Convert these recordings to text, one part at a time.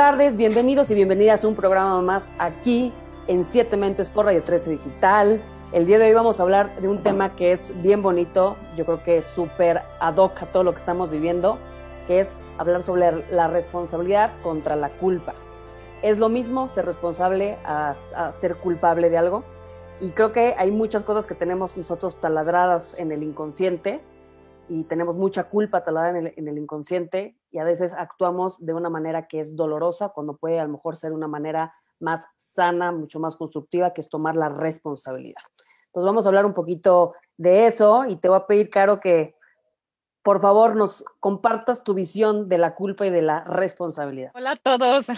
tardes, bienvenidos y bienvenidas a un programa más aquí en Siete Mentes por Radio 13 Digital. El día de hoy vamos a hablar de un tema que es bien bonito, yo creo que es súper ad hoc a todo lo que estamos viviendo, que es hablar sobre la responsabilidad contra la culpa. ¿Es lo mismo ser responsable a, ser culpable de algo? Y creo que hay muchas cosas que tenemos nosotros taladradas en el inconsciente y tenemos mucha culpa el, en el inconsciente y a veces actuamos de una manera que es dolorosa cuando puede a lo mejor ser una manera más sana, mucho más constructiva, que es tomar la responsabilidad. Entonces vamos a hablar un poquito de eso y te voy a pedir, Caro, que por favor nos compartas tu visión de la culpa y de la responsabilidad. Hola a todos.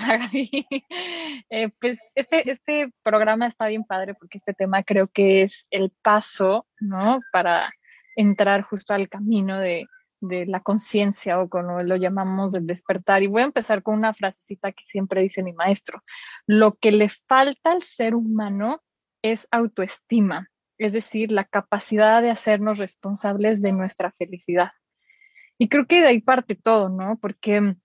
Eh, pues este, este programa está bien padre porque este tema creo que es el paso, ¿no? Para entrar justo al camino de, de la conciencia o como lo llamamos del despertar. Y voy a empezar con una frasecita que siempre dice mi maestro. Lo que le falta al ser humano es autoestima, es decir, la capacidad de hacernos responsables de nuestra felicidad. Y creo que de ahí parte todo, ¿no? Porque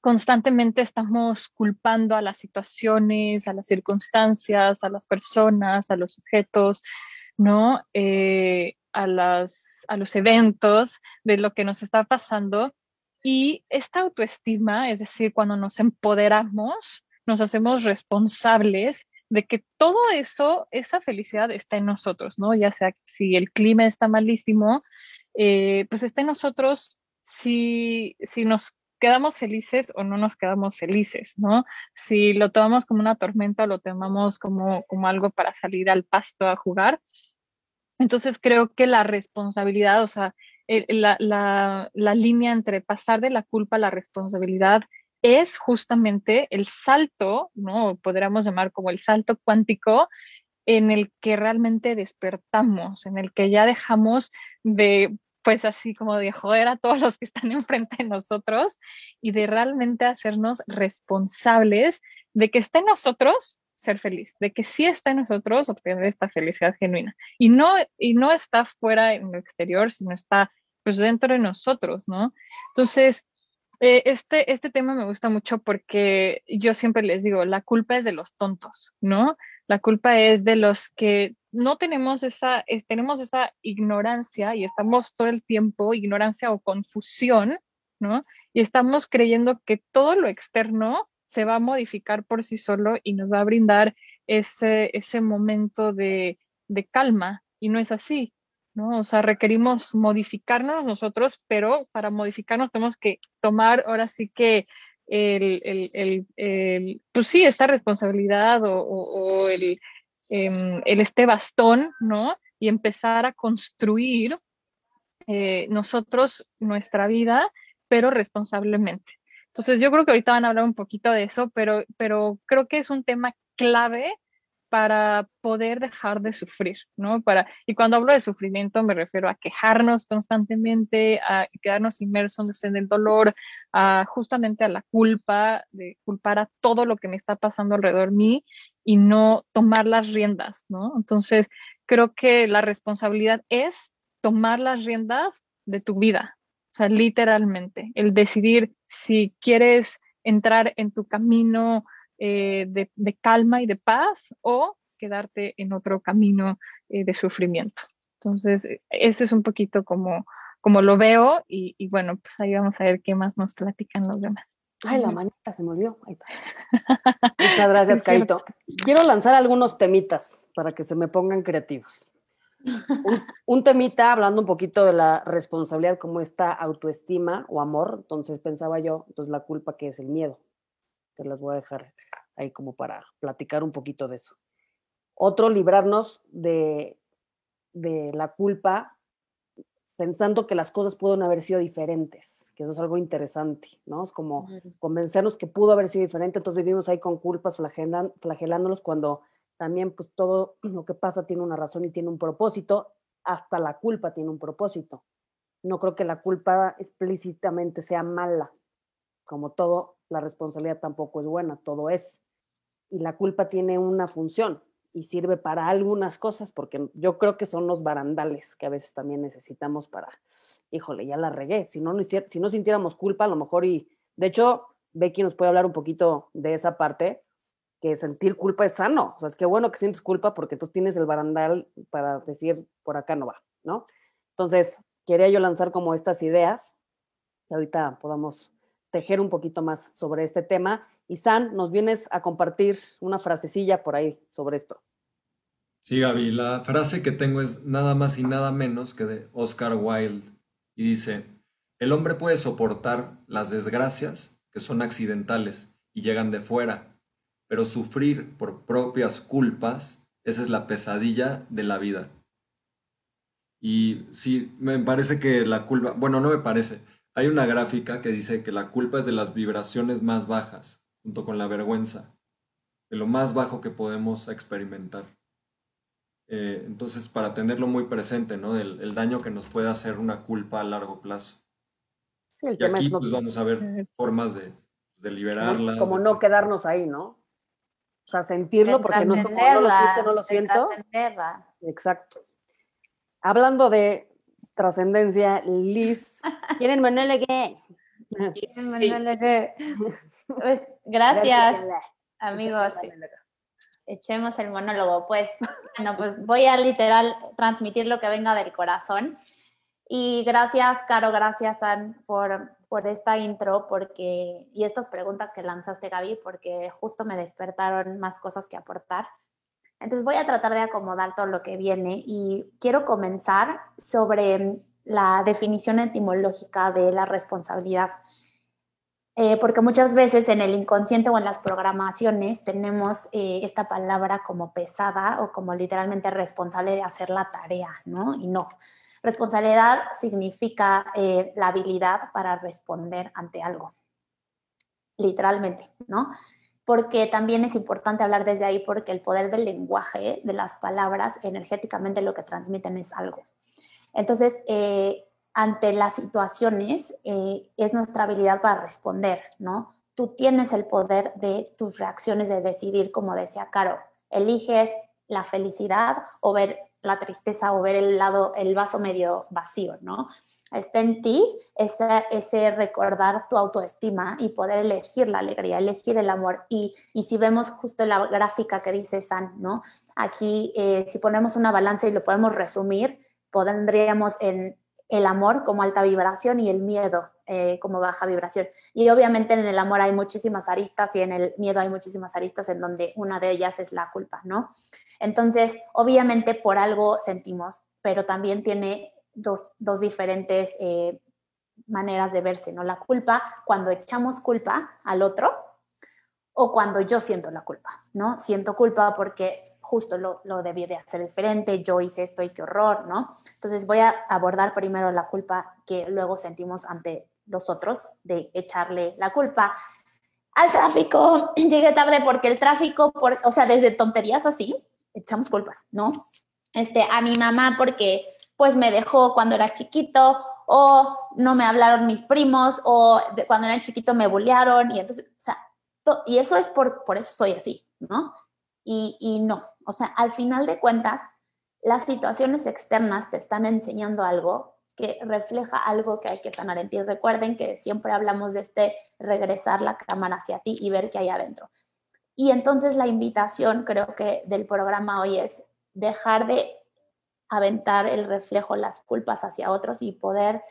constantemente estamos culpando a las situaciones, a las circunstancias, a las personas, a los objetos, ¿no? Eh, a, las, a los eventos de lo que nos está pasando. Y esta autoestima, es decir, cuando nos empoderamos, nos hacemos responsables de que todo eso, esa felicidad está en nosotros, ¿no? Ya sea si el clima está malísimo, eh, pues está en nosotros si, si nos quedamos felices o no nos quedamos felices, ¿no? Si lo tomamos como una tormenta o lo tomamos como, como algo para salir al pasto a jugar. Entonces creo que la responsabilidad, o sea, la, la, la línea entre pasar de la culpa a la responsabilidad es justamente el salto, ¿no? Podríamos llamar como el salto cuántico en el que realmente despertamos, en el que ya dejamos de pues así como de joder a todos los que están enfrente de nosotros y de realmente hacernos responsables de que esté en nosotros ser feliz, de que sí está en nosotros obtener esta felicidad genuina. Y no, y no está fuera en lo exterior, sino está pues dentro de nosotros, ¿no? Entonces, eh, este, este tema me gusta mucho porque yo siempre les digo, la culpa es de los tontos, ¿no? La culpa es de los que no tenemos esa, tenemos esa ignorancia y estamos todo el tiempo, ignorancia o confusión, ¿no? Y estamos creyendo que todo lo externo se va a modificar por sí solo y nos va a brindar ese, ese momento de, de calma. Y no es así, ¿no? O sea, requerimos modificarnos nosotros, pero para modificarnos tenemos que tomar ahora sí que el, el, el, pues sí, esta responsabilidad o, em, el, este bastón, ¿no? Y empezar a construir eh, nosotros nuestra vida, pero responsablemente. Entonces, yo creo que ahorita van a hablar un poquito de eso, pero, pero creo que es un tema clave para poder dejar de sufrir, ¿no? Para, y cuando hablo de sufrimiento me refiero a quejarnos constantemente, a quedarnos inmersos en el dolor, a justamente a la culpa, de culpar a todo lo que me está pasando alrededor de mí y no tomar las riendas, ¿no? Entonces, creo que la responsabilidad es tomar las riendas de tu vida, o sea, literalmente, el decidir si quieres entrar en tu camino eh, de, de, calma y de paz o quedarte en otro camino eh, de sufrimiento. Entonces, eso es un poquito como, como lo veo y, y, bueno, pues ahí vamos a ver qué más nos platican los demás. Ay, la manita se me olvidó. Ahí está. Muchas gracias, sí, Carito. Quiero lanzar algunos temitas para que se me pongan creativos. Un, un, temita hablando un poquito de la responsabilidad como esta autoestima o amor, entonces pensaba yo, entonces la culpa que es el miedo. Te las voy a dejar ahí como para platicar un poquito de eso. Otro, librarnos de, de la culpa pensando que las cosas pueden haber sido diferentes, que eso es algo interesante, ¿no? Es como convencernos que pudo haber sido diferente, entonces vivimos ahí con culpas, flagelándonos cuando también pues todo lo que pasa tiene una razón y tiene un propósito, hasta la culpa tiene un propósito. No creo que la culpa explícitamente sea mala, como todo, la responsabilidad tampoco es buena, todo es. Y la culpa tiene una función y sirve para algunas cosas, porque yo creo que son los barandales que a veces también necesitamos para, híjole, ya la regué. Si no, si no sintiéramos culpa, a lo mejor, y de hecho, Becky nos puede hablar un poquito de esa parte, que sentir culpa es sano. O sea, es que bueno que sientes culpa porque tú tienes el barandal para decir por acá no va, ¿no? Entonces, quería yo lanzar como estas ideas, que ahorita podamos tejer un poquito más sobre este tema. Y San, nos vienes a compartir una frasecilla por ahí sobre esto. Sí, Gaby, la frase que tengo es nada más y nada menos que de Oscar Wilde y dice, el hombre puede soportar las desgracias que son accidentales y llegan de fuera, pero sufrir por propias culpas, esa es la pesadilla de la vida. Y sí, me parece que la culpa, bueno, no me parece, hay una gráfica que dice que la culpa es de las vibraciones más bajas, junto con la vergüenza, de lo más bajo que podemos experimentar. Eh, entonces, para tenerlo muy presente, ¿no? El, daño que nos puede hacer una culpa a largo plazo. Sí, el y aquí pues, vamos a ver formas de, de liberarlas. Como, no quedarnos ahí, ¿no? O sea, sentirlo porque no es como no lo siento, no lo siento. Exacto. Hablando de trascendencia, Liz, ¿quieren monólogo? ¿Quieren monólogo? Pues, gracias, amigos echemos el monólogo. Pues, bueno, pues voy a literal transmitir lo que venga del corazón. Y gracias, Caro, gracias, Ann, por, por esta intro porque, y estas preguntas que lanzaste, Gaby, porque justo me despertaron más cosas que aportar. Entonces voy a tratar de acomodar todo lo que viene y quiero comenzar sobre la definición etimológica de la responsabilidad. Eh, porque muchas veces en el inconsciente o en las programaciones tenemos eh, esta palabra como pesada o como literalmente responsable de hacer la tarea, ¿no? Y no. Responsabilidad significa eh, la habilidad para responder ante algo, literalmente, ¿no? Porque también es importante hablar desde ahí porque el poder del lenguaje, de las palabras, energéticamente lo que transmiten es algo. Entonces, ante las situaciones eh, es nuestra habilidad para responder, ¿no? Tú tienes el poder de tus reacciones, de decidir, como decía Caro, eliges la felicidad o ver la tristeza o ver el lado, el vaso medio vacío, ¿no? Está en ti ese, ese recordar tu autoestima y poder elegir la alegría, elegir el amor. Y, y si vemos justo la gráfica que dice San, ¿no? Aquí, eh, si ponemos una balanza y lo podemos resumir, pondríamos en el amor como alta vibración y el miedo eh, como baja vibración. Y obviamente en el amor hay muchísimas aristas y en el miedo hay muchísimas aristas en donde una de ellas es la culpa, ¿no? Entonces, obviamente por algo sentimos, pero también tiene dos, diferentes eh, maneras de verse, ¿no? La culpa, cuando echamos culpa al otro o cuando yo siento la culpa, ¿no? Siento culpa porque justo lo, lo debí de hacer diferente, yo hice esto y qué horror, ¿no? Entonces voy a abordar primero la culpa que luego sentimos ante los otros, de echarle la culpa al tráfico, llegué tarde porque el tráfico, por, o sea, desde tonterías así, echamos culpas, ¿no? Este, a mi mamá porque pues me dejó cuando era chiquito, o no me hablaron mis primos, o cuando era chiquito me bullearon, y entonces, o sea, y eso es por, por eso soy así, ¿no? Y, y no, o sea, al final de cuentas, las situaciones externas te están enseñando algo que refleja algo que hay que sanar en ti. Recuerden que siempre hablamos de este regresar la cámara hacia ti y ver qué hay adentro. Y entonces la invitación creo que del programa hoy es dejar de aventar el reflejo, las culpas hacia otros y poder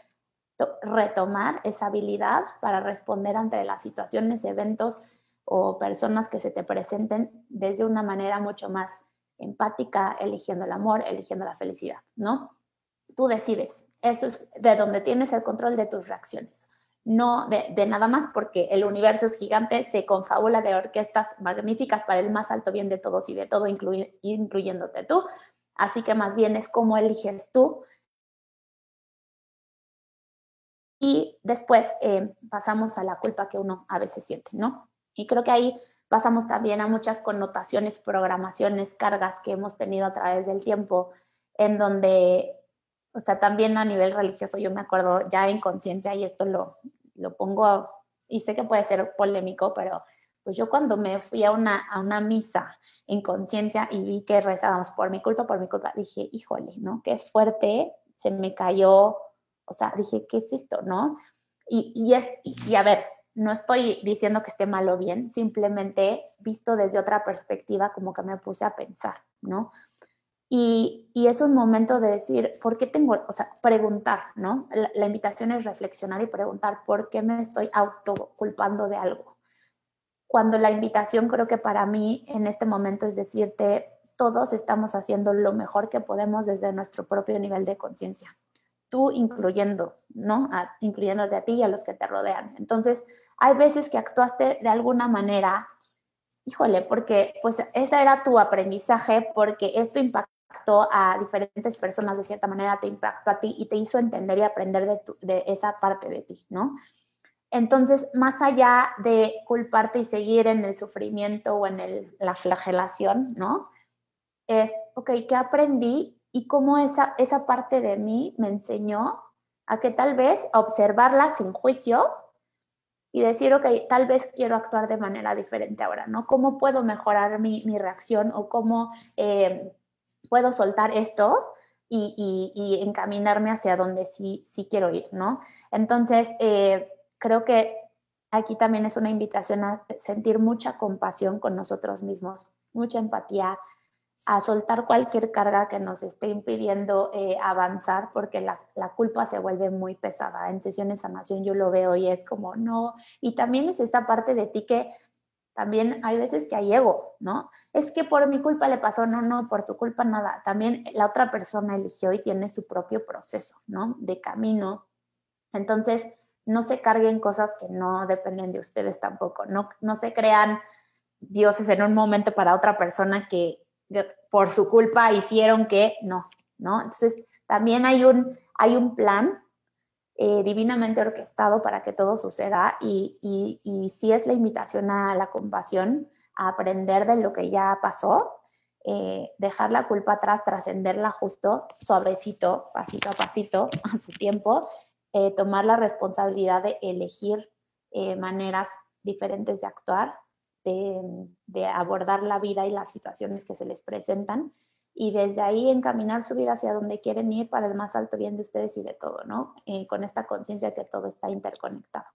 retomar esa habilidad para responder ante las situaciones, eventos o personas que se te presenten desde una manera mucho más empática, eligiendo el amor, eligiendo la felicidad, ¿no? Tú decides. Eso es de donde tienes el control de tus reacciones. No de, nada más porque el universo es gigante, se confabula de orquestas magníficas para el más alto bien de todos y de todo, incluyéndote tú. Así que más bien es cómo eliges tú. Y después eh, pasamos a la culpa que uno a veces siente, ¿no? Y creo que ahí pasamos también a muchas connotaciones, programaciones, cargas que hemos tenido a través del tiempo, en donde, o sea, también a nivel religioso, yo me acuerdo ya en conciencia, y esto lo, lo pongo, y sé que puede ser polémico, pero pues yo cuando me fui a una, a una misa en conciencia y vi que rezábamos por mi culpa, por mi culpa, dije, híjole, ¿no? Qué fuerte, se me cayó, o sea, dije, ¿qué es esto, no? Y, y, es, y a ver, no estoy diciendo que esté mal o bien, simplemente visto desde otra perspectiva, como que me puse a pensar, ¿no? Y, es un momento de decir, ¿por qué tengo, o sea, preguntar, ¿no? La, la invitación es reflexionar y preguntar, ¿por qué me estoy autoculpando de algo? Cuando la invitación creo que para mí en este momento es decirte, todos estamos haciendo lo mejor que podemos desde nuestro propio nivel de conciencia. Tú incluyendo, ¿no? incluyéndote a ti y a los que te rodean. Entonces, hay veces que actuaste de alguna manera, híjole, porque pues ese era tu aprendizaje, porque esto impactó a diferentes personas de cierta manera, te impactó a ti y te hizo entender y aprender de, de esa parte de ti, ¿no? Entonces, más allá de culparte y seguir en el sufrimiento o en la flagelación, ¿no? Es, ok, ¿qué aprendí y cómo esa, esa parte de mí me enseñó a que tal vez observarla sin juicio y decir, ok, tal vez quiero actuar de manera diferente ahora, ¿no? ¿Cómo puedo mejorar mi, reacción o cómo eh, puedo soltar esto y, y, encaminarme hacia donde sí, sí quiero ir, ¿no? Entonces, eh, creo que aquí también es una invitación a sentir mucha compasión con nosotros mismos, mucha empatía, a soltar cualquier carga que nos esté impidiendo eh, avanzar, porque la, la, culpa se vuelve muy pesada. En sesiones de sanación yo lo veo y es como, no, y también es esta parte de ti que también hay veces que hay ego, ¿no? Es que por mi culpa le pasó, no, no, por tu culpa nada. También la otra persona eligió y tiene su propio proceso, ¿no? De camino. Entonces, no se carguen cosas que no dependen de ustedes tampoco, no, no se crean dioses en un momento para otra persona que por su culpa hicieron que no, ¿no? Entonces, también hay un, hay un plan eh, divinamente orquestado para que todo suceda y, y, y sí es la invitación a la compasión, a aprender de lo que ya pasó, eh, dejar la culpa atrás, trascenderla justo, suavecito, pasito a pasito, a su tiempo, eh, tomar la responsabilidad de elegir maneras diferentes de actuar, de, abordar la vida y las situaciones que se les presentan y desde ahí encaminar su vida hacia donde quieren ir para el más alto bien de ustedes y de todo, ¿no? Eh, con esta conciencia que todo está interconectado.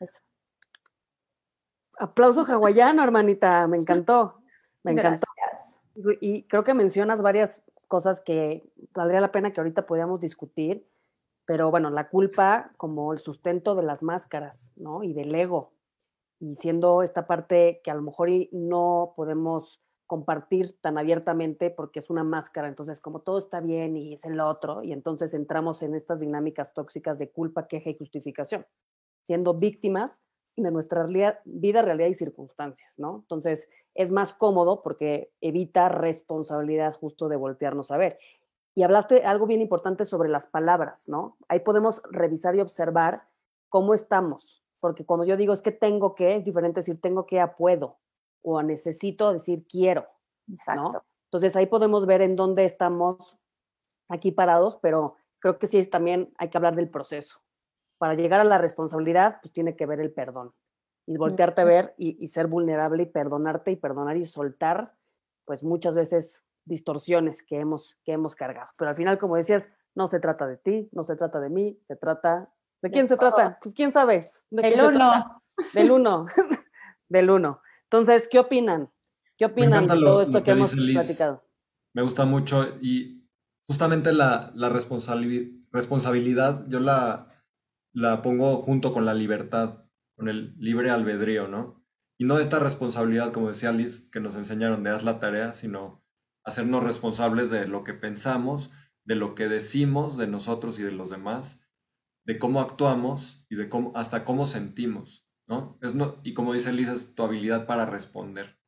Eso. Aplauso hawaiano, hermanita, me encantó, me encantó. Y creo que mencionas varias cosas que valdría la pena que ahorita podamos discutir pero bueno, la culpa como el sustento de las máscaras, ¿no? Y del ego. Y siendo esta parte que a lo mejor no podemos compartir tan abiertamente porque es una máscara, entonces como todo está bien y es el otro, y entonces entramos en estas dinámicas tóxicas de culpa, queja y justificación, siendo víctimas de nuestra vida, realidad y circunstancias, ¿no? Entonces es más cómodo porque evita responsabilidad justo de voltearnos a ver. Y hablaste algo bien importante sobre las palabras, ¿no? Ahí podemos revisar y observar cómo estamos, porque cuando yo digo es que tengo que, es diferente decir tengo que a puedo o necesito decir quiero, Exacto. Entonces ahí podemos ver en dónde estamos aquí parados, pero creo que sí es, también hay que hablar del proceso. Para llegar a la responsabilidad, pues tiene que ver el perdón y voltearte a ver y, y ser vulnerable y perdonarte y perdonar y soltar, pues muchas veces distorsiones que hemos, que hemos cargado. Pero al final, como decías, no se trata de ti, no se trata de mí, se trata... ¿De quién se trata? Pues quién sabe. Del uno. Del uno. Del uno. Entonces, ¿qué opinan? ¿Qué opinan de todo esto que, hemos platicado? Me gusta mucho y justamente la, la responsabilidad yo la, la pongo junto con la libertad, con el libre albedrío, ¿no? Y no esta responsabilidad, como decía Liz, que nos enseñaron de haz la tarea, sino hacernos responsables de lo que pensamos, de lo que decimos de nosotros y de los demás, de cómo actuamos y de cómo, hasta cómo sentimos, ¿no? Es no y como dice Lisa, es tu habilidad para responder.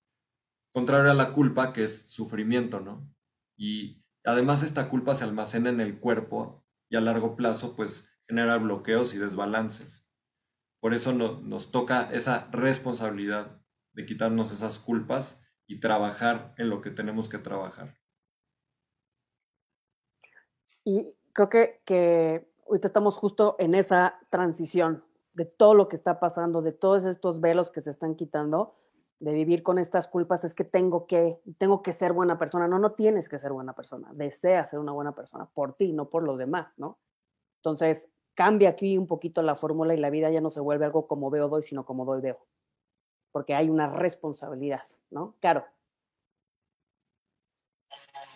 Contrario a la culpa, que es sufrimiento, ¿no? Y además esta culpa se almacena en el cuerpo y a largo plazo, pues genera bloqueos y desbalances. Por eso nos toca esa responsabilidad de quitarnos esas culpas y trabajar en lo que tenemos que trabajar. Y creo que, que ahorita estamos justo en esa transición de todo lo que está pasando, de todos estos velos que se están quitando, de vivir con estas culpas, es que tengo que, tengo que ser buena persona. No, no tienes que ser buena persona. Desea ser una buena persona por ti, no por los demás, ¿no? Entonces, cambia aquí un poquito la fórmula y la vida ya no se vuelve algo como veo, doy, sino como doy, veo. Porque hay una responsabilidad, ¿no? Claro.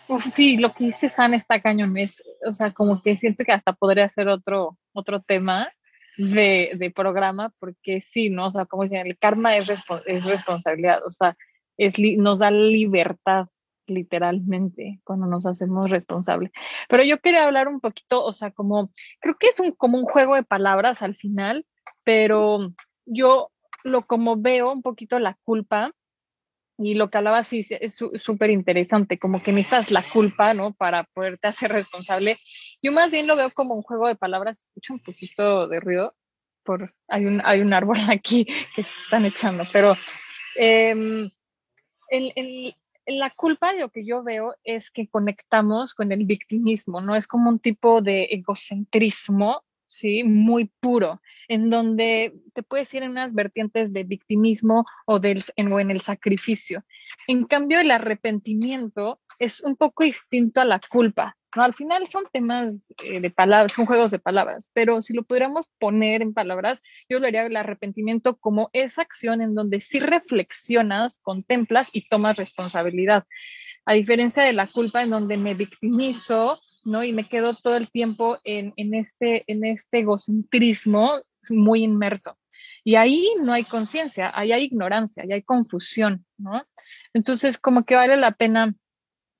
Uf, sí, lo que dice San está cañón, es, o sea, como que siento que hasta podría ser otro, otro tema de, programa, porque sí, ¿no? O sea, como dicen, el karma es, es responsabilidad, o sea, es nos da libertad literalmente cuando nos hacemos responsables. Pero yo quería hablar un poquito, o sea, como, creo que es un, como un juego de palabras al final, pero yo lo como veo un poquito la culpa y lo que hablaba sí es súper interesante, como que necesitas la culpa, ¿no? Para poderte hacer responsable. Yo más bien lo veo como un juego de palabras, escucho un poquito de ruido, por, hay, un, hay un árbol aquí que se están echando, pero eh, el, el, la culpa, lo que yo veo es que conectamos con el victimismo, ¿no? Es como un tipo de egocentrismo, ¿sí? Muy puro, en donde te puedes ir en unas vertientes de victimismo o, del, en, o en el sacrificio. En cambio, el arrepentimiento es un poco distinto a la culpa, ¿no? Al final son temas eh, de palabras, son juegos de palabras, pero si lo pudiéramos poner en palabras, yo lo haría el arrepentimiento como esa acción en donde sí reflexionas, contemplas y tomas responsabilidad. A diferencia de la culpa en donde me victimizo, ¿no? Y me quedo todo el tiempo en, en este, en este egocentrismo muy inmerso. Y ahí no hay conciencia, ahí hay ignorancia, ahí hay confusión, ¿no? Entonces, como que vale la pena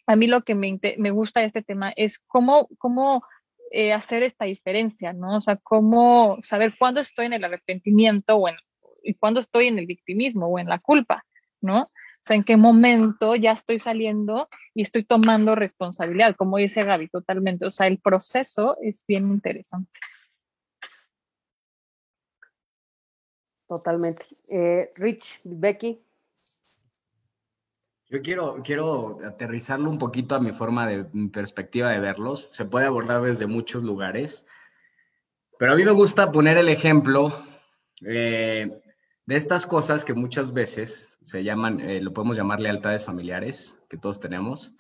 a mí lo que me, me gusta de este tema es cómo, cómo eh, hacer esta diferencia, ¿no? O sea, cómo saber cuándo estoy en el arrepentimiento o en, y cuándo estoy en el victimismo o en la culpa, ¿no? O sea, en qué momento ya estoy saliendo y estoy tomando responsabilidad, como dice Gaby, totalmente. O sea, el proceso es bien interesante. Totalmente. Eh, Rich, Becky. Yo quiero, aterrizarlo un poquito a mi forma de perspectiva de verlos. Se puede abordar desde muchos lugares, pero a mí me gusta poner el ejemplo eh, de estas cosas que muchas veces se llaman, eh, lo podemos llamar lealtades familiares, que todos tenemos,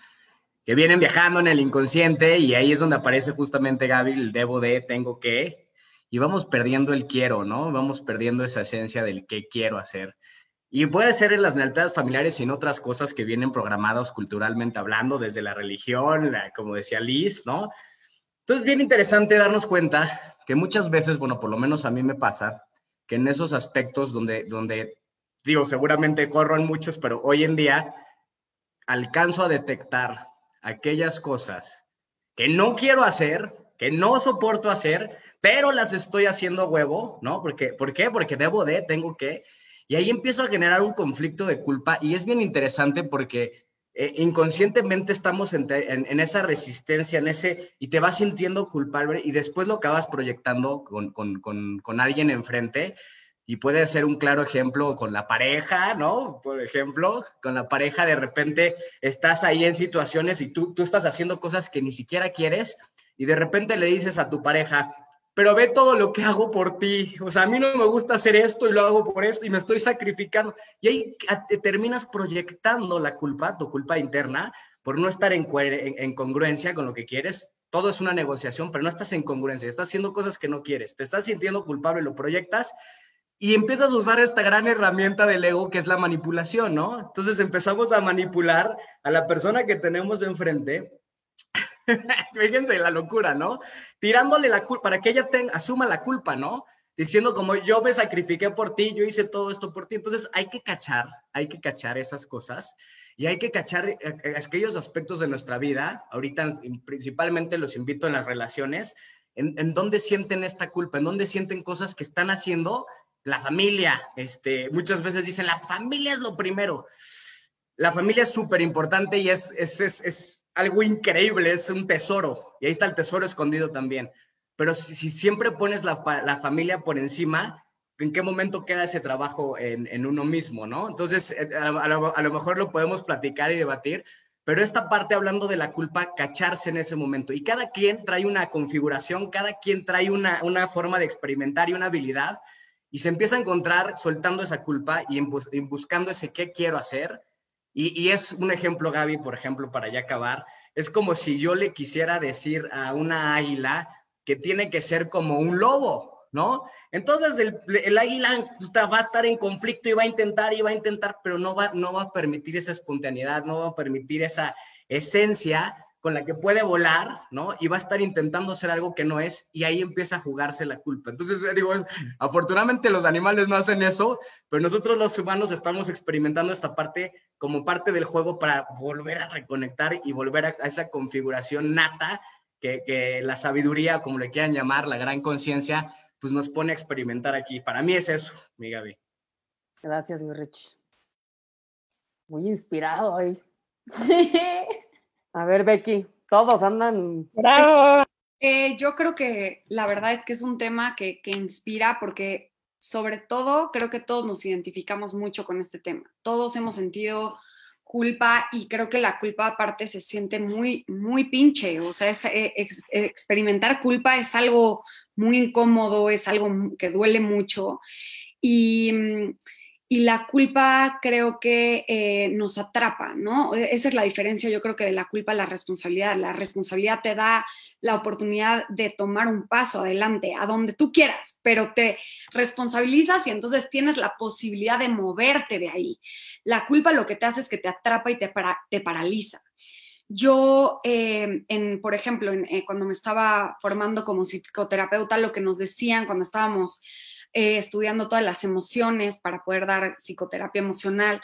que vienen viajando en el inconsciente y ahí es donde aparece justamente Gaby, debo de, tengo que, y vamos perdiendo el quiero, ¿no? Vamos perdiendo esa esencia del qué quiero hacer. Y puede ser en las lealtades familiares y en otras cosas que vienen programadas culturalmente hablando, desde la religión, como decía Liz, ¿no? Entonces, bien interesante darnos cuenta que muchas veces, bueno, por lo menos a mí me pasa, que en esos aspectos donde, donde digo, seguramente corro en muchos, pero hoy en día alcanzo a detectar aquellas cosas que no quiero hacer, que no soporto hacer, pero las estoy haciendo huevo, ¿no? Porque, ¿Por qué? Porque debo de, tengo que, y ahí empiezo a generar un conflicto de culpa y es bien interesante porque eh, inconscientemente estamos en, esa resistencia, en ese, y te vas sintiendo culpable y después lo acabas proyectando con, con, con, con alguien enfrente. Y puede ser un claro ejemplo con la pareja, ¿no? Por ejemplo, con la pareja de repente estás ahí en situaciones y tú, tú estás haciendo cosas que ni siquiera quieres y de repente le dices a tu pareja, pero ve todo lo que hago por ti. O sea, a mí no me gusta hacer esto y lo hago por esto y me estoy sacrificando. Y ahí terminas proyectando la culpa, tu culpa interna, por no estar en, en, congruencia con lo que quieres. Todo es una negociación, pero no estás en congruencia, estás haciendo cosas que no quieres, te estás sintiendo culpable, lo proyectas y empiezas a usar esta gran herramienta del ego que es la manipulación, ¿no? Entonces empezamos a manipular a la persona que tenemos enfrente Fíjense la locura, ¿no? Tirándole la culpa para que ella tenga, asuma la culpa, ¿no? Diciendo como yo me sacrifiqué por ti, yo hice todo esto por ti. Entonces hay que cachar, hay que cachar esas cosas y hay que cachar eh, eh, aquellos aspectos de nuestra vida. Ahorita principalmente los invito en las relaciones, en, en dónde sienten esta culpa, en dónde sienten cosas que están haciendo la familia. Este, muchas veces dicen, la familia es lo primero. La familia es súper importante y es, es, es, es algo increíble, es un tesoro. Y ahí está el tesoro escondido también. Pero si, siempre pones la, familia por encima, ¿en qué momento queda ese trabajo en, uno mismo, no? Entonces, eh, a, lo, mejor lo podemos platicar y debatir, pero esta parte hablando de la culpa, cacharse en ese momento. Y cada quien trae una configuración, cada quien trae una, una forma de experimentar y una habilidad, y se empieza a encontrar soltando esa culpa y en buscando ese qué quiero hacer y, es un ejemplo, Gaby, por ejemplo, para ya acabar, es como si yo le quisiera decir a una águila, que tiene que ser como un lobo, ¿no? Entonces el, águila va a estar en conflicto y va a intentar y va a intentar, pero no va, no va a permitir esa espontaneidad, no va a permitir esa esencia con la que puede volar, ¿no? Y va a estar intentando hacer algo que no es, y ahí empieza a jugarse la culpa. Entonces, digo, afortunadamente los animales no hacen eso, pero nosotros los humanos estamos experimentando esta parte como parte del juego para volver a reconectar y volver a, esa configuración nata que, que, la sabiduría, como le quieran llamar, la gran conciencia, pues nos pone a experimentar aquí. Para mí es eso, mi Gaby. Gracias, mi Rich. Muy inspirado hoy. A ver, Becky, todos andan. ¡Bravo! Eh, yo creo que la verdad es que es un tema que, que inspira porque sobre todo creo que todos nos identificamos mucho con este tema. Todos hemos sentido culpa y creo que la culpa aparte se siente muy, muy pinche. O sea, es, eh, experimentar culpa es algo muy incómodo, es algo que duele mucho. Y mm, y la culpa creo que eh, nos atrapa, ¿no? E, esa es la diferencia, yo creo que de la culpa a la responsabilidad. La responsabilidad te da la oportunidad de tomar un paso adelante, a donde tú quieras, pero te responsabilizas y entonces tienes la posibilidad de moverte de ahí. La culpa lo que te hace es que te atrapa y te, para, te paraliza. Yo, eh, en, por ejemplo, eh, cuando me estaba formando como psicoterapeuta, lo que nos decían cuando estábamos eh, estudiando todas las emociones para poder dar psicoterapia emocional,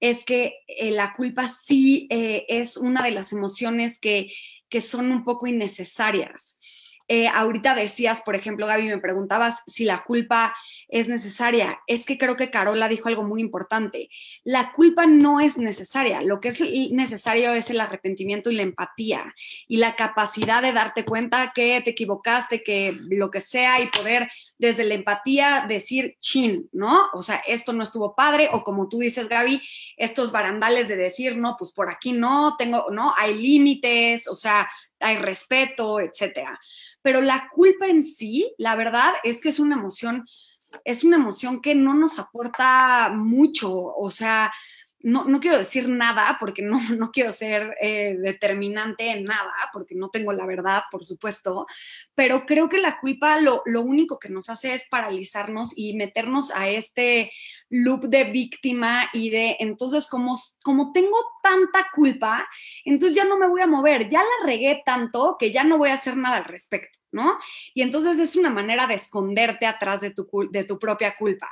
es que eh, la culpa sí eh, es una de las emociones que, que son un poco innecesarias. Ahorita decías, por ejemplo, Gaby, me preguntabas si la culpa es necesaria. Es que creo que Carola dijo algo muy importante. La culpa no es necesaria. Lo que es necesario es el arrepentimiento y la empatía y la capacidad de darte cuenta que te equivocaste, que lo que sea y poder desde la empatía decir chin, ¿no? O sea, esto no estuvo padre o como tú dices, Gaby, estos barandales de decir, no, pues por aquí no, tengo, no, hay límites, o sea, hay respeto, etcétera. Pero la culpa en sí, la verdad es que es una emoción es una emoción que no nos aporta mucho, o sea, no, no, quiero decir nada porque no, no quiero ser eh, determinante en nada, porque no tengo la verdad, por supuesto, pero creo que la culpa lo, lo, único que nos hace es paralizarnos y meternos a este loop de víctima y de, entonces, como, como tengo tanta culpa, entonces ya no me voy a mover, ya la regué tanto que ya no voy a hacer nada al respecto, ¿no? Y entonces es una manera de esconderte atrás de tu, de tu propia culpa.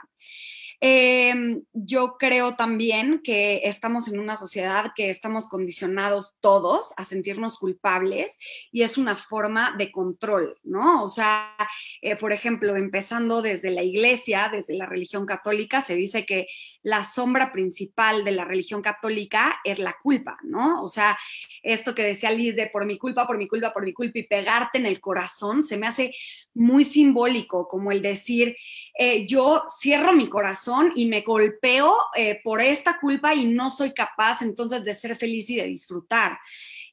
Em, yo creo también que estamos en una sociedad que estamos condicionados todos a sentirnos culpables y es una forma de control, ¿no? O sea, eh, por ejemplo, empezando desde la iglesia, desde la religión católica, se dice que la sombra principal de la religión católica es la culpa, ¿no? O sea, esto que decía Liz de por mi culpa, por mi culpa, por mi culpa y pegarte en el corazón, se me hace muy simbólico, como el decir, eh, yo cierro mi corazón y me golpeo eh, por esta culpa y no soy capaz entonces de ser feliz y de disfrutar.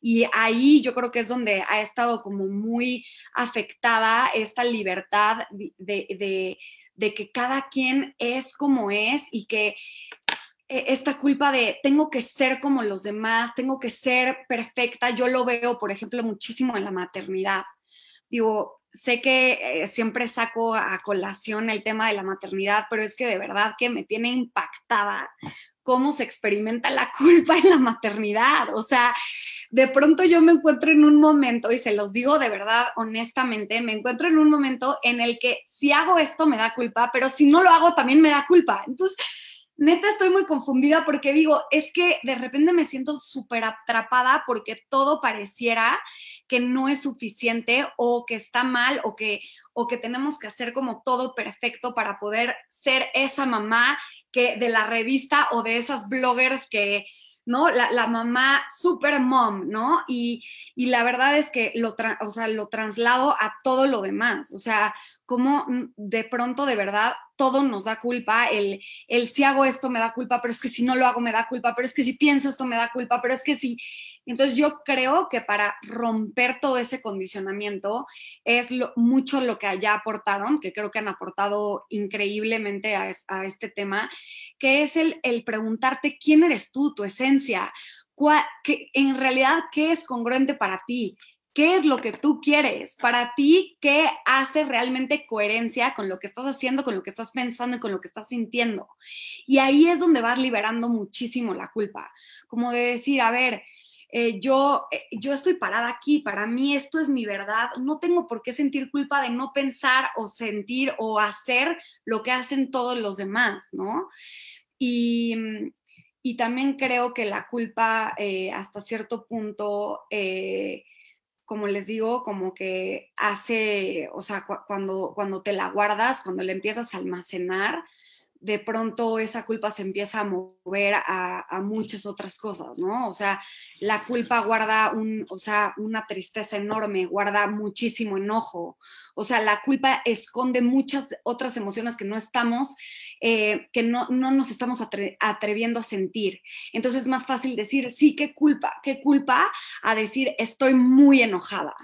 Y ahí yo creo que es donde ha estado como muy afectada esta libertad de, de que cada quien es como es y que eh, esta culpa de tengo que ser como los demás, tengo que ser perfecta, yo lo veo, por ejemplo, muchísimo en la maternidad. Digo, sé que eh, siempre saco a colación el tema de la maternidad, pero es que de verdad que me tiene impactada cómo se experimenta la culpa en la maternidad. O sea, de pronto yo me encuentro en un momento, y se los digo de verdad, honestamente, me encuentro en un momento en el que si hago esto me da culpa, pero si no lo hago también me da culpa. Entonces, neta estoy muy confundida porque digo, es que de repente me siento súper atrapada porque todo pareciera que no es suficiente o que está mal o que, o que tenemos que hacer como todo perfecto para poder ser esa mamá que de la revista o de esas bloggers que, ¿no? La, mamá super mom, ¿no? Y, y, la verdad es que lo, o sea, lo traslado a todo lo demás, o sea, como de pronto de verdad todo nos da culpa, el, el si hago esto me da culpa, pero es que si no lo hago me da culpa, pero es que si pienso esto me da culpa, pero es que si... Entonces yo creo que para romper todo ese condicionamiento es lo, mucho lo que allá aportaron, que creo que han aportado increíblemente a, este tema, que es el, el preguntarte quién eres tú, tu esencia, que en realidad qué es congruente para ti, qué es lo que tú quieres, para ti, qué hace realmente coherencia con lo que estás haciendo, con lo que estás pensando y con lo que estás sintiendo. Y ahí es donde vas liberando muchísimo la culpa, como de decir, a ver, eh, yo, eh, yo estoy parada aquí, para mí esto es mi verdad, no tengo por qué sentir culpa de no pensar o sentir o hacer lo que hacen todos los demás, ¿no? Y, y también creo que la culpa eh, hasta cierto punto como les digo, como que hace, o sea, cuando, cuando te la guardas, cuando la empiezas a almacenar, de pronto esa culpa se empieza a mover a, muchas otras cosas, ¿no? O sea, la culpa guarda un, o sea, una tristeza enorme, guarda muchísimo enojo, o sea, la culpa esconde muchas otras emociones que no estamos, eh, que no, no, nos estamos atreviendo a sentir. Entonces es más fácil decir, sí, qué culpa, qué culpa, a decir, estoy muy enojada,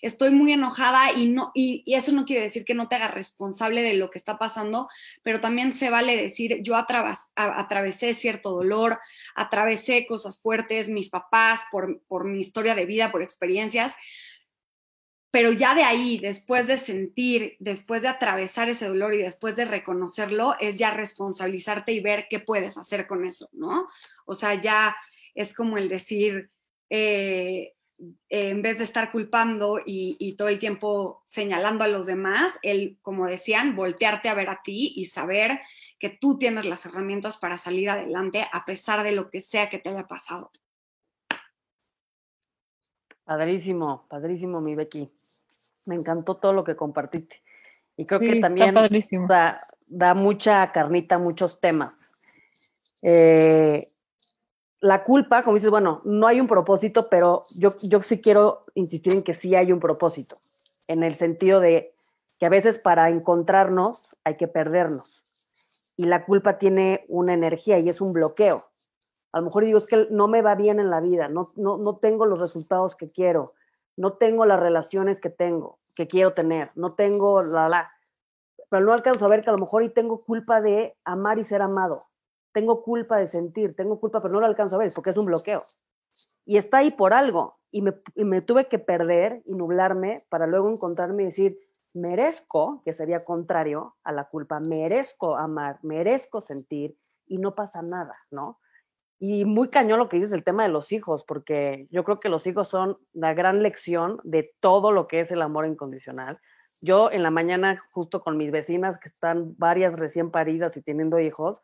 estoy muy enojada y, no, y, y eso no quiere decir que no te hagas responsable de lo que está pasando, pero también se vale decir, yo atravesé cierto dolor, atravesé cosas fuertes, mis papás, por, por mi historia de vida, por experiencias, pero ya de ahí, después de sentir, después de atravesar ese dolor y después de reconocerlo, es ya responsabilizarte y ver qué puedes hacer con eso, ¿no? O sea, ya es como el decir, eh, en vez de estar culpando y, y, todo el tiempo señalando a los demás, el, como decían, voltearte a ver a ti y saber que tú tienes las herramientas para salir adelante a pesar de lo que sea que te haya pasado. Padrísimo, padrísimo, mi Becky. Me encantó todo lo que compartiste. Y creo que también da, da, mucha carnita, muchos temas. Eh, la culpa, como dices, bueno, no hay un propósito, pero yo, yo sí quiero insistir en que sí hay un propósito, en el sentido de que a veces para encontrarnos hay que perdernos. Y la culpa tiene una energía y es un bloqueo. A lo mejor digo, es que no me va bien en la vida, no, no, no tengo los resultados que quiero, no tengo las relaciones que tengo, que quiero tener, no tengo la, la, pero no alcanzo a ver que a lo mejor y tengo culpa de amar y ser amado, tengo culpa de sentir, tengo culpa, pero no lo alcanzo a ver porque es un bloqueo. Y está ahí por algo, y me, y me tuve que perder y nublarme para luego encontrarme y decir, merezco, que sería contrario a la culpa, merezco amar, merezco sentir, y no pasa nada, ¿no? Y muy cañón lo que dices el tema de los hijos, porque yo creo que los hijos son la gran lección de todo lo que es el amor incondicional. Yo en la mañana, justo con mis vecinas, que están varias recién paridas y teniendo hijos,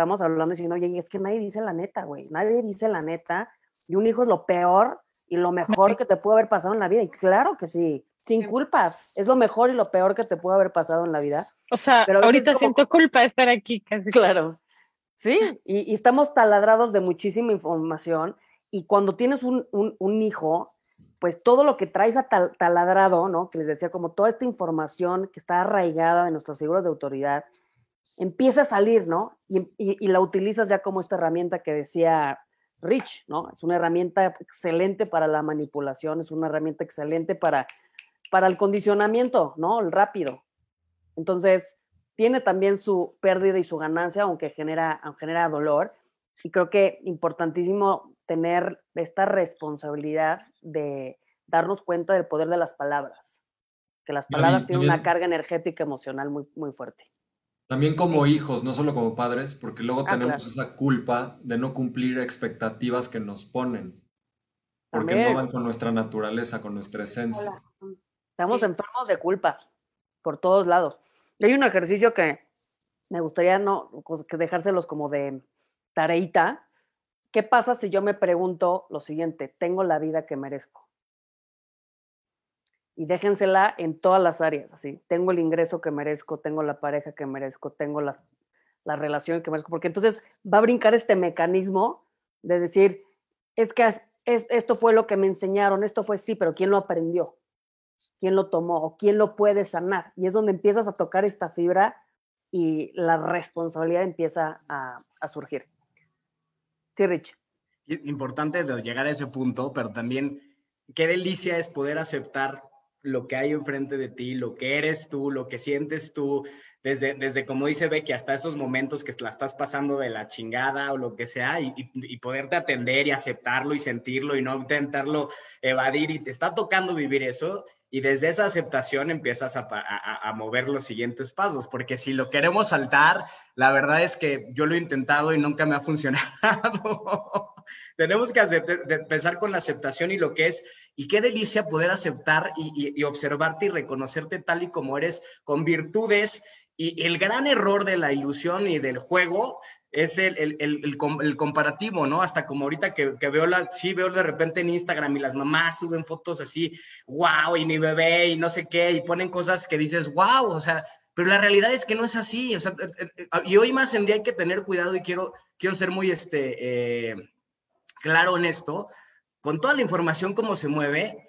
estamos hablando y diciendo, oye, es que nadie dice la neta, güey, nadie dice la neta, y un hijo es lo peor y lo mejor que te puede haber pasado en la vida. Y claro que sí, sin culpas, es lo mejor y lo peor que te puede haber pasado en la vida. O sea, Pero ahorita siento culpa de estar aquí casi. Claro, Sí, y, estamos taladrados de muchísima información y cuando tienes un, un, hijo, pues todo lo que traes a taladrado, ¿no? Que les decía, como toda esta información que está arraigada en nuestras figuras de autoridad, empieza a salir, ¿no? Y, y, la utilizas ya como esta herramienta que decía Rich, ¿no? Es una herramienta excelente para la manipulación, es una herramienta excelente para, para el condicionamiento, ¿no? El rápido. Entonces, tiene también su pérdida y su ganancia, aunque genera, genera dolor. Y creo que importantísimo tener esta responsabilidad de darnos cuenta del poder de las palabras, que las palabras tienen una carga energética emocional muy, muy fuerte. También como hijos, no solo como padres, porque luego ah, tenemos esa culpa de no cumplir expectativas que nos ponen, porque no van con nuestra naturaleza, con nuestra esencia. Estamos enfermos de culpas por todos lados. Y hay un ejercicio que me gustaría no que dejárselos como de tareita. ¿Qué pasa si yo me pregunto lo siguiente? ¿Tengo la vida que merezco? Y déjensela en todas las áreas, así. Tengo el ingreso que merezco, tengo la pareja que merezco, tengo la, la relación que merezco, porque entonces va a brincar este mecanismo de decir, es que es, esto fue lo que me enseñaron, esto fue sí, pero ¿quién lo aprendió? quién lo tomó o quién lo puede sanar. Y es donde empiezas a tocar esta fibra y la responsabilidad empieza a, surgir. Sí, Rich. Importante llegar a ese punto, pero también qué delicia es poder aceptar lo que hay enfrente de ti, lo que eres tú, lo que sientes tú, desde, desde como dice Becky, hasta esos momentos que la estás pasando de la chingada o lo que sea, y, y, poderte atender y aceptarlo y sentirlo y no intentarlo evadir, y te está tocando vivir eso, y desde esa aceptación empiezas a, a, mover los siguientes pasos, porque si lo queremos saltar, la verdad es que yo lo he intentado y nunca me ha funcionado. Tenemos que empezar con la aceptación y lo que es, y qué delicia poder aceptar y, y, observarte y reconocerte tal y como eres, con virtudes. Y el gran error de la ilusión y del juego es el, el, el, el, comparativo, ¿no? Hasta como ahorita que, que, veo la, sí veo de repente en Instagram y las mamás suben fotos así, wow, y mi bebé y no sé qué, y ponen cosas que dices, wow, o sea, pero la realidad es que no es así, o sea, eh, eh, y hoy más en día hay que tener cuidado y quiero, quiero ser muy, este, eh, claro en esto, con toda la información como se mueve,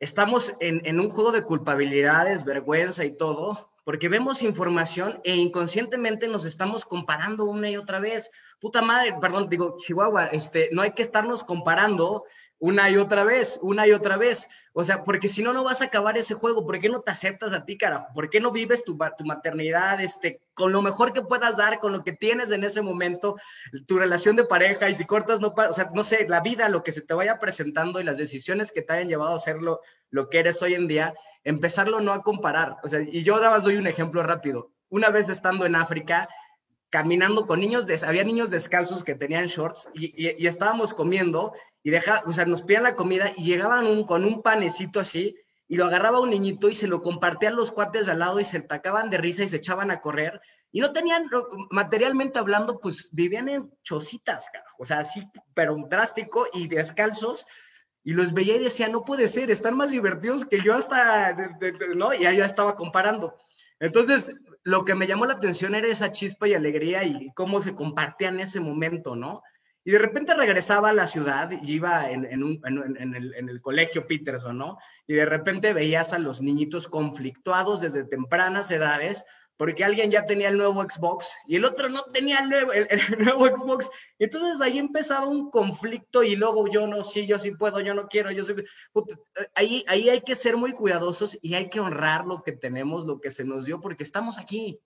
estamos en, en un juego de culpabilidades, vergüenza y todo, porque vemos información e inconscientemente nos estamos comparando una y otra vez. Puta madre, perdón, digo, Chihuahua, este, no hay que estarnos comparando una y otra vez, una y otra vez. O sea, porque si no, no vas a acabar ese juego. ¿Por qué no te aceptas a ti, carajo? ¿Por qué no vives tu, tu maternidad este, con lo mejor que puedas dar, con lo que tienes en ese momento, tu relación de pareja? Y si cortas, no, o sea, no sé, la vida, lo que se te vaya presentando y las decisiones que te hayan llevado a ser lo, lo que eres hoy en día, empezarlo no a comparar. O sea, y yo ahora más doy un ejemplo rápido. Una vez estando en África, caminando con niños, había niños descalzos que tenían shorts y, estábamos comiendo y deja, o sea, nos pedían la comida y llegaban un, con un panecito así y lo agarraba un niñito y se lo compartían los cuates de al lado y se tacaban de risa y se echaban a correr y no tenían, materialmente hablando, pues vivían en chocitas, o sea, así, pero drástico y descalzos y los veía y decía, no puede ser, están más divertidos que yo hasta, ¿no? Y ya estaba comparando. Entonces, lo que me llamó la atención era esa chispa y alegría y cómo se compartían ese momento, ¿no? Y de repente regresaba a la ciudad y iba en, en, el, el, colegio Peterson, ¿no? Y de repente veías a los niñitos conflictuados desde tempranas edades porque alguien ya tenía el nuevo Xbox y el otro no tenía el nuevo, el, nuevo Xbox. Entonces ahí empezaba un conflicto y luego yo no, sí, yo sí puedo, yo no quiero, yo sí. Ahí, ahí hay que ser muy cuidadosos y hay que honrar lo que tenemos, lo que se nos dio, porque estamos aquí.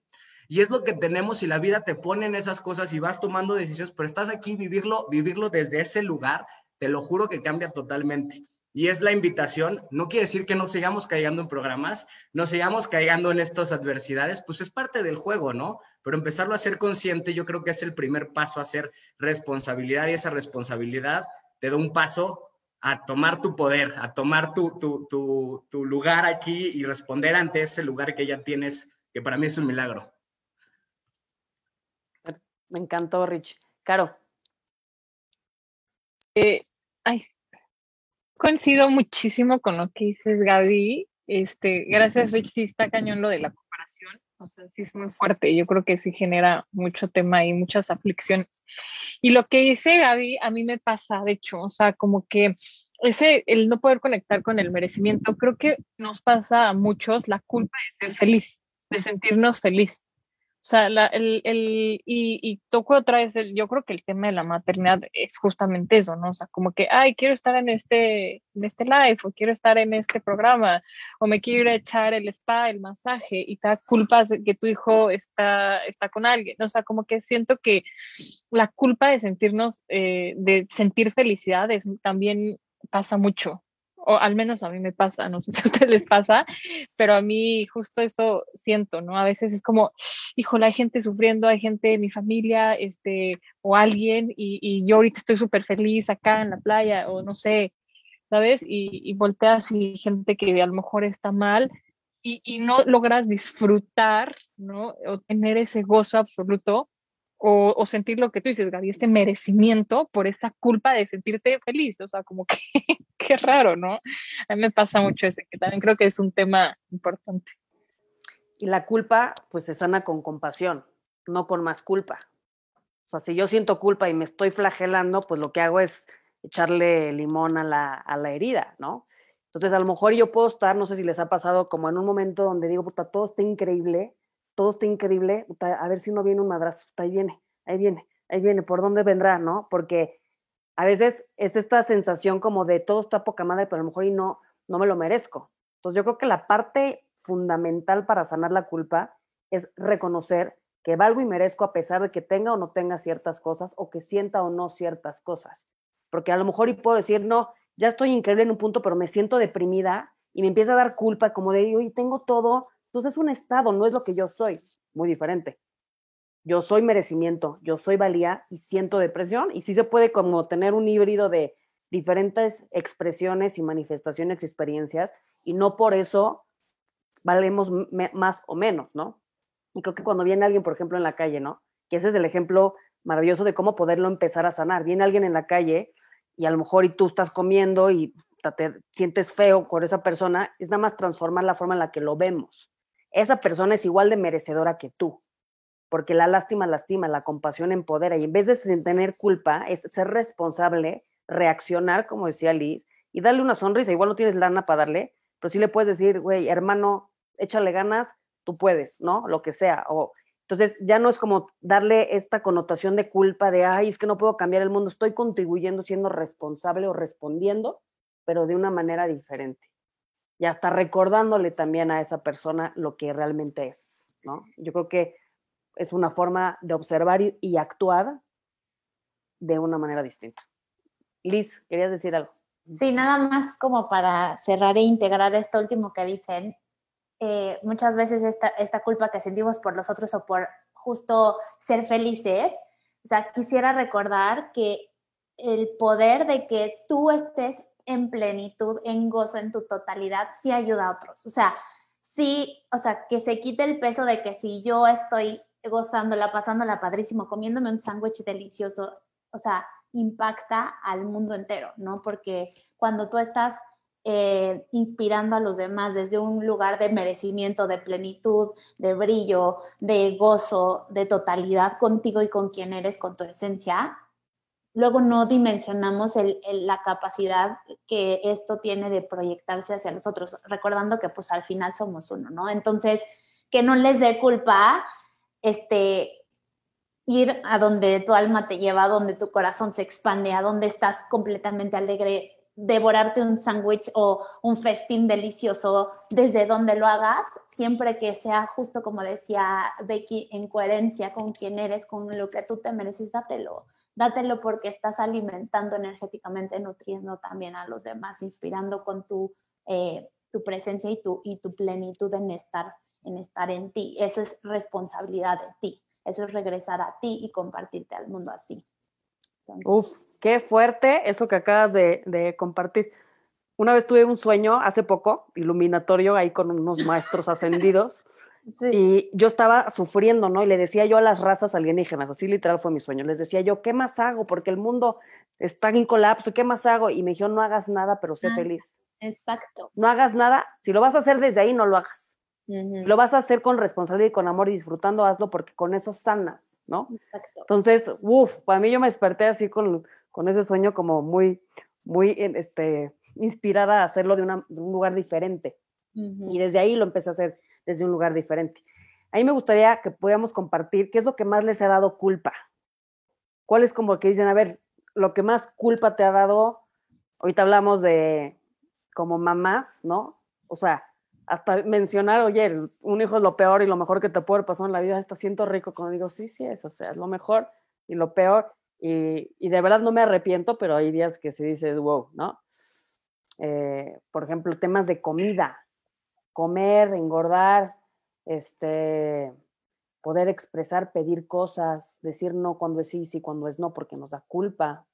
Y es lo que tenemos y la vida te pone en esas cosas y vas tomando decisiones, pero estás aquí, vivirlo, vivirlo desde ese lugar, te lo juro que cambia totalmente y es la invitación. No quiere decir que no sigamos cayendo en programas, no sigamos cayendo en estas adversidades, pues es parte del juego, ¿no? Pero empezarlo a ser consciente, yo creo que es el primer paso a ser responsabilidad y esa responsabilidad te da un paso a tomar tu poder, a tomar tu, tu, tu, tu lugar aquí y responder ante ese lugar que ya tienes, que para mí es un milagro. Me encantó, Rich. Caro. Eh, ay, coincido muchísimo con lo que dices, Gaby. Este, gracias, Rich, sí está cañón lo de la comparación. O sea, sí es muy fuerte. Yo creo que sí genera mucho tema y muchas aflicciones. Y lo que dice Gaby, a mí me pasa, de hecho, o sea, como que ese, el no poder conectar con el merecimiento, creo que nos pasa a muchos la culpa de ser feliz, de sentirnos feliz. O sea, la, el, el, y, y toco otra vez, el, yo creo que el tema de la maternidad es justamente eso, ¿no? O sea, como que, ay, quiero estar en este, en este live, o quiero estar en este programa, o me quiero ir a echar el spa, el masaje, y te da culpa de que tu hijo está, está con alguien. O sea, como que siento que la culpa de sentirnos, eh, de sentir felicidad es, también pasa mucho, o al menos a mí me pasa, no sé si a ustedes les pasa, pero a mí justo eso siento, ¿no? A veces es como, híjole, hay gente sufriendo, hay gente mi familia, este, o alguien, y, y yo ahorita estoy súper feliz acá en la playa, o no sé, ¿sabes? Y, y volteas y gente que a lo mejor está mal, y, y no logras disfrutar, ¿no? O tener ese gozo absoluto o, o, sentir lo que tú dices, Gaby, este merecimiento por esa culpa de sentirte feliz. O sea, como que qué raro, ¿no? A mí me pasa mucho ese, que también creo que es un tema importante. Y la culpa, pues se sana con compasión, no con más culpa. O sea, si yo siento culpa y me estoy flagelando, pues lo que hago es echarle limón a la, a la herida, ¿no? Entonces, a lo mejor yo puedo estar, no sé si les ha pasado, como en un momento donde digo, puta, todo está increíble, todo está increíble, a ver si no viene un madrazo, ahí viene, ahí viene, ahí viene, ¿por dónde vendrá, no? Porque a veces es esta sensación como de todo está poca madre, pero a lo mejor y no, no me lo merezco. Entonces yo creo que la parte fundamental para sanar la culpa es reconocer que valgo y merezco a pesar de que tenga o no tenga ciertas cosas o que sienta o no ciertas cosas. Porque a lo mejor y puedo decir, no, ya estoy increíble en un punto, pero me siento deprimida y me empieza a dar culpa como de, hoy tengo todo. Entonces es un estado, no es lo que yo soy, muy diferente. Yo soy merecimiento, yo soy valía y siento depresión y sí se puede como tener un híbrido de diferentes expresiones y manifestaciones y experiencias y no por eso valemos más o menos, ¿no? Y creo que cuando viene alguien, por ejemplo, en la calle, ¿no? Que ese es el ejemplo maravilloso de cómo poderlo empezar a sanar. Viene alguien en la calle y a lo mejor y tú estás comiendo y te sientes feo con esa persona, es nada más transformar la forma en la que lo vemos. Esa persona es igual de merecedora que tú, porque la lástima lastima, la compasión empodera y en vez de tener culpa es ser responsable, reaccionar, como decía Liz, y darle una sonrisa. Igual no tienes lana para darle, pero sí le puedes decir, güey, hermano, échale ganas, tú puedes, ¿no? Lo que sea. O, entonces ya no es como darle esta connotación de culpa de, ay, es que no puedo cambiar el mundo, estoy contribuyendo, siendo responsable o respondiendo, pero de una manera diferente. Y hasta recordándole también a esa persona lo que realmente es, ¿no? Yo creo que es una forma de observar y, actuar de una manera distinta. Liz, ¿querías decir algo? Sí, nada más como para cerrar e integrar esto último que dicen. Eh, muchas veces esta, esta culpa que sentimos por los otros o por justo ser felices, o sea, quisiera recordar que el poder de que tú estés en plenitud, en gozo, en tu totalidad, sí ayuda a otros. O sea, sí, o sea, que se quite el peso de que si yo estoy gozándola, pasándola padrísimo, comiéndome un sándwich delicioso, o sea, impacta al mundo entero, ¿no? Porque cuando tú estás eh, inspirando a los demás desde un lugar de merecimiento, de plenitud, de brillo, de gozo, de totalidad contigo y con quien eres, con tu esencia, luego no dimensionamos la capacidad que esto tiene de proyectarse hacia los otros, recordando que pues al final somos uno, ¿no? Entonces, que no les dé culpa este, ir a donde tu alma te lleva, a donde tu corazón se expande, a donde estás completamente alegre, devorarte un sándwich o un festín delicioso desde donde lo hagas, siempre que sea justo como decía Becky, en coherencia con quién eres, con lo que tú te mereces, dátelo. Dátelo porque estás alimentando energéticamente, nutriendo también a los demás, inspirando con tu, eh, tu presencia y tu, y tu plenitud en estar en estar en ti. Eso es responsabilidad de ti. Eso es regresar a ti y compartirte al mundo así. Uf, qué fuerte eso que acabas de, compartir. Una vez tuve un sueño hace poco, iluminatorio, ahí con unos maestros ascendidos, y yo estaba sufriendo, ¿no? Y le decía yo a las razas alienígenas, así literal fue mi sueño, les decía yo, ¿qué más hago? Porque el mundo está en colapso, ¿qué más hago? Y me dijeron, no hagas nada, pero sé ah, feliz. Exacto. No hagas nada, si lo vas a hacer desde ahí, no lo hagas. Lo vas a hacer con responsabilidad y con amor y disfrutando, hazlo porque con eso sanas, ¿no? Exacto. Entonces, uff, para mí yo me desperté así con, con ese sueño como muy, muy este, inspirada a hacerlo de, un lugar diferente. Y desde ahí lo empecé a hacer desde un lugar diferente. A mí me gustaría que pudiéramos compartir qué es lo que más les ha dado culpa. ¿Cuál es como que dicen, a ver, lo que más culpa te ha dado? Ahorita hablamos de como mamás, ¿no? O sea, hasta mencionar, oye, un hijo es lo peor y lo mejor que te puede pasar en la vida, está siento rico cuando digo, sí, sí es, o sea, es lo mejor y lo peor. Y, y de verdad no me arrepiento, pero hay días que se dice, wow, ¿no? Eh, por ejemplo, temas de comida, comer, engordar, este, poder expresar, pedir cosas, decir no cuando es sí, sí cuando es no, porque nos da culpa.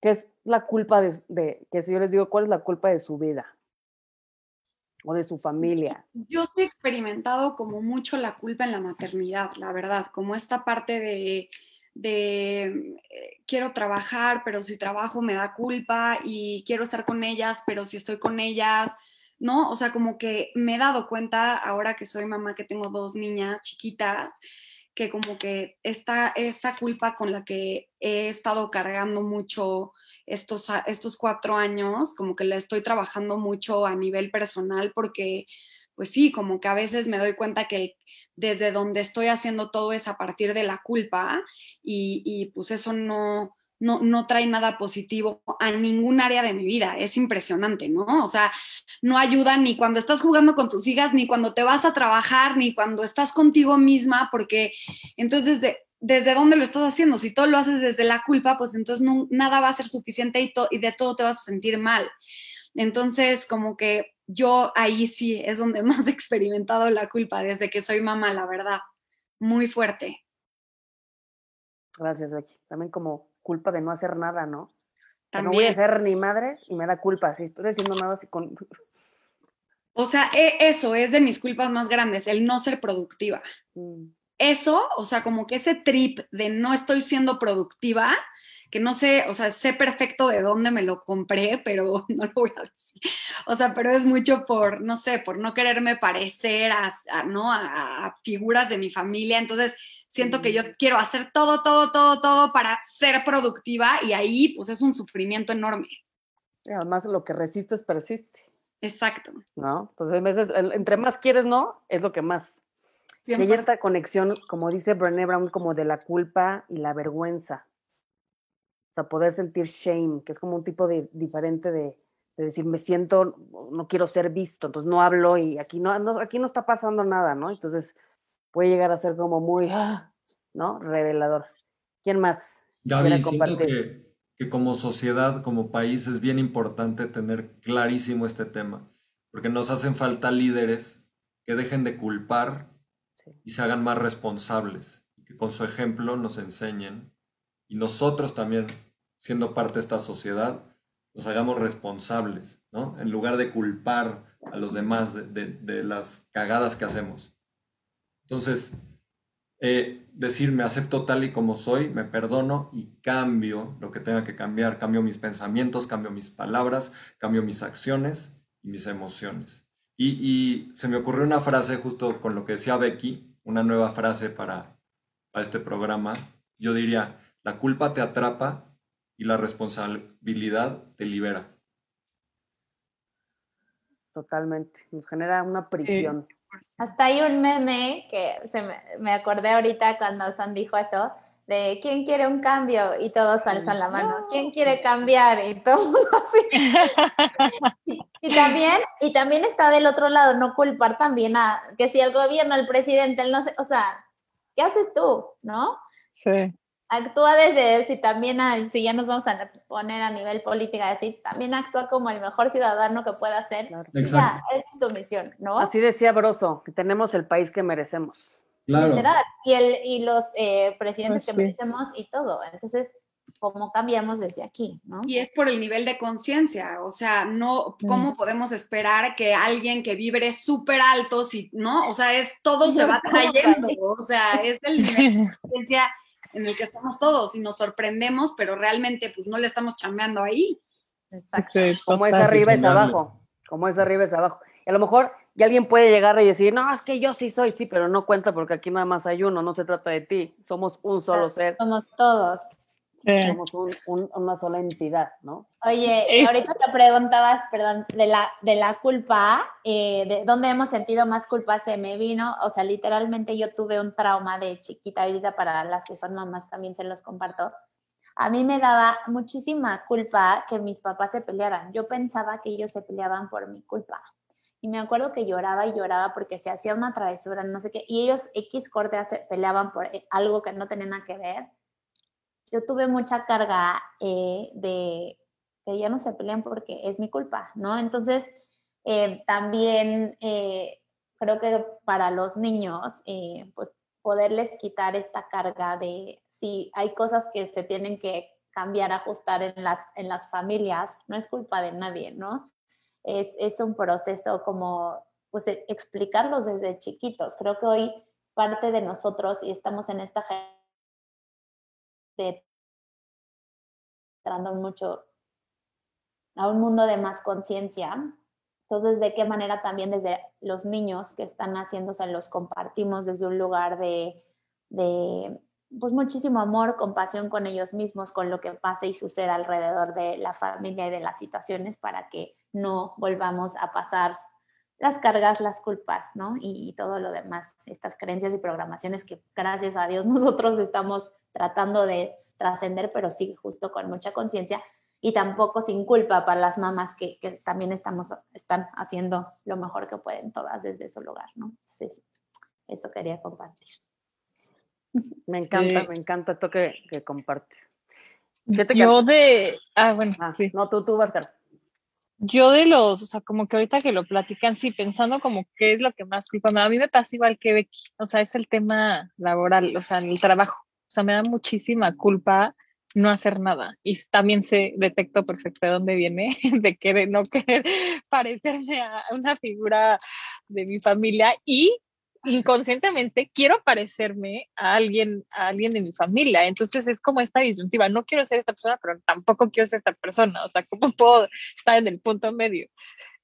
¿Qué es la culpa de, de, que si yo les digo, cuál es la culpa de su vida? o de su familia? Yo sí he experimentado como mucho la culpa en la maternidad, la verdad, como esta parte de, de eh, quiero trabajar, pero si trabajo me da culpa y quiero estar con ellas, pero si estoy con ellas, ¿no? O sea, como que me he dado cuenta ahora que soy mamá, que tengo dos niñas chiquitas, que como que esta, esta culpa con la que he estado cargando mucho estos, estos cuatro años, como que la estoy trabajando mucho a nivel personal porque, pues sí, como que a veces me doy cuenta que desde donde estoy haciendo todo es a partir de la culpa y, y pues eso no, no, no trae nada positivo a ningún área de mi vida. Es impresionante, ¿no? O sea, no ayuda ni cuando estás jugando con tus hijas, ni cuando te vas a trabajar, ni cuando estás contigo misma, porque entonces desde, desde dónde lo estás haciendo. Si todo lo haces desde la culpa, pues entonces no, nada va a ser suficiente y, y de todo te vas a sentir mal. Entonces, como que yo ahí sí es donde más he experimentado la culpa desde que soy mamá, la verdad. Muy fuerte. Gracias, Becky. También como culpa de no hacer nada, ¿no? no voy a ser ni madre y me da culpa. Si estoy haciendo nada así con... O sea, e, eso es de mis culpas más grandes, el no ser productiva. Mm. Eso, o sea, como que ese trip de no estoy siendo productiva, que no sé, o sea, sé perfecto de dónde me lo compré, pero no lo voy a decir. O sea, pero es mucho por, no sé, por no quererme parecer a, ¿no? a figuras de mi familia. Entonces, siento que yo quiero hacer todo, todo, todo, todo para ser productiva y ahí pues es un sufrimiento enorme. además lo que resistes persiste. Exacto. ¿No? Pues a veces, entre más quieres, ¿no? Es lo que más. Y hay esta conexión, como dice Brené Brown, como de la culpa y la vergüenza. O sea, poder sentir shame, que es como un tipo de, diferente de, de decir, me siento, no quiero ser visto, entonces no hablo y aquí no, no, aquí no está pasando nada, ¿no? Entonces, puede llegar a ser como muy, ah, ¿no? Revelador. ¿Quién más? Gaby, siento que, que, como sociedad, como país, es bien importante tener clarísimo este tema, porque nos hacen falta líderes que dejen de culpar y se hagan más responsables, y que con su ejemplo nos enseñen, y nosotros también, siendo parte de esta sociedad, nos hagamos responsables, ¿no? En lugar de culpar a los demás de, de las cagadas que hacemos. Entonces, eh, decir me acepto tal y como soy, me perdono y cambio lo que tenga que cambiar, cambio mis pensamientos, cambio mis palabras, cambio mis acciones y mis emociones. Y, se me ocurrió una frase justo con lo que decía Becky, una nueva frase para, para este programa. Yo diría, la culpa te atrapa y la responsabilidad te libera. Totalmente, nos genera una prisión. Hasta hay un meme que se me, acordé ahorita cuando San dijo eso, de ¿quién quiere un cambio? Y todos alzan la mano. ¿Quién quiere cambiar? Y todo así. y, también, y también está del otro lado, no culpar también a que si el gobierno, el presidente, el no sé, o sea, ¿qué haces tú? ¿No? Sí actúa desde, si también, si ya nos vamos a poner a nivel política, decir, también actúa como el mejor ciudadano que pueda ser. Ya, es su misión, ¿no? Así decía Broso, que tenemos el país que merecemos. Claro. Y, el, y los eh, presidentes pues que merecemos y todo. Entonces, ¿cómo cambiamos desde aquí? ¿no? Y es por el nivel de conciencia, o sea, no, ¿cómo podemos esperar que alguien que vibre súper alto, si, ¿no? O sea, es todo se va trayendo, o sea, es el nivel de conciencia en el que estamos todos y nos sorprendemos, pero realmente pues no le estamos chambeando ahí. Exacto. como es arriba es abajo, como es arriba es abajo. Y a lo mejor y alguien puede llegar y decir, no, es que yo sí soy, sí, pero no cuenta porque aquí nada más hay uno, no se trata de ti, somos un solo ser. Somos todos. Somos una sola entidad, ¿no? Oye, ahorita te preguntabas, perdón, de la, de la culpa, eh, de dónde hemos sentido más culpa, se me vino, o sea, literalmente yo tuve un trauma de chiquita, ahorita para las que son mamás también se los comparto. A mí me daba muchísima culpa que mis papás se pelearan. Yo pensaba que ellos se peleaban por mi culpa. Y me acuerdo que lloraba y lloraba porque se hacía una travesura, no sé qué, y ellos X corte se peleaban por eh, algo que no tenía nada que ver yo tuve mucha carga eh, de que ya no se pelean porque es mi culpa, ¿no? Entonces, eh, también eh, creo que para los niños, pues poderles quitar esta carga de si hay cosas que se tienen que cambiar, ajustar en las, en las familias, no es culpa de nadie, ¿no? Es, es un proceso como, pues, explicarlos desde chiquitos. Creo que hoy parte de nosotros, y estamos en esta de entrando mucho a un mundo de más conciencia. Entonces, ¿de qué manera también desde los niños que están haciéndose los compartimos desde un lugar de, de pues muchísimo amor, compasión con ellos mismos, con lo que pasa y sucede alrededor de la familia y de las situaciones para que no volvamos a pasar las cargas, las culpas, ¿no? Y, todo lo demás, estas creencias y programaciones que gracias a Dios nosotros estamos tratando de trascender, pero sí justo con mucha conciencia y tampoco sin culpa para las mamás que, que, también estamos, están haciendo lo mejor que pueden todas desde su lugar, ¿no? Entonces, eso quería compartir. Me encanta, me encanta esto que, que compartes. Yo de, ah, bueno, ah, sí. No, tú, tú, vas, a yo de los, o sea, como que ahorita que lo platican, sí, pensando como qué es lo que más culpa me da. A mí me pasa igual que Becky, o sea, es el tema laboral, o sea, el trabajo. O sea, me da muchísima culpa no hacer nada. Y también se detecto perfecto de dónde viene, de querer, no querer parecerme a una figura de mi familia y inconscientemente quiero parecerme a alguien, a alguien de mi familia. Entonces es como esta disyuntiva, no quiero ser esta persona, pero tampoco quiero ser esta persona. O sea, ¿cómo puedo estar en el punto medio?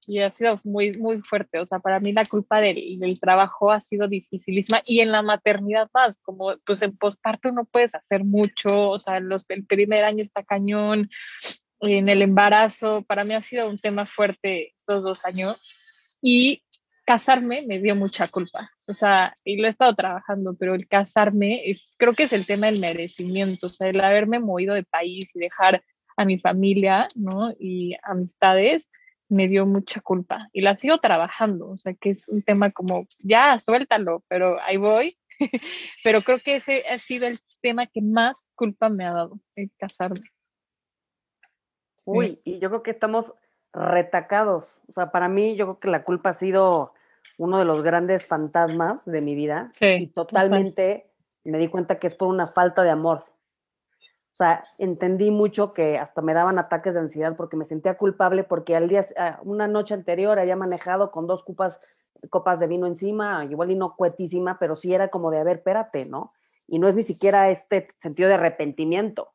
Y ha sido muy, muy fuerte. O sea, para mí la culpa del, del trabajo ha sido dificilísima y en la maternidad más, como pues en posparto no puedes hacer mucho, o sea, los, el primer año está cañón, en el embarazo, para mí ha sido un tema fuerte estos dos años. Y casarme me dio mucha culpa, o sea, y lo he estado trabajando, pero el casarme creo que es el tema del merecimiento, o sea, el haberme movido de país y dejar a mi familia, ¿no? Y amistades, me dio mucha culpa y la sigo trabajando, o sea, que es un tema como, ya, suéltalo, pero ahí voy, pero creo que ese ha sido el tema que más culpa me ha dado, el casarme. Uy, y yo creo que estamos retacados. O sea, para mí yo creo que la culpa ha sido uno de los grandes fantasmas de mi vida y totalmente me di cuenta que es por una falta de amor. O sea, entendí mucho que hasta me daban ataques de ansiedad porque me sentía culpable porque al día, ah, una noche anterior había manejado con dos copas, copas de vino encima, igual y no cuetísima, pero sí era como de, a ver, espérate, ¿no? Y no es ni siquiera este sentido de arrepentimiento,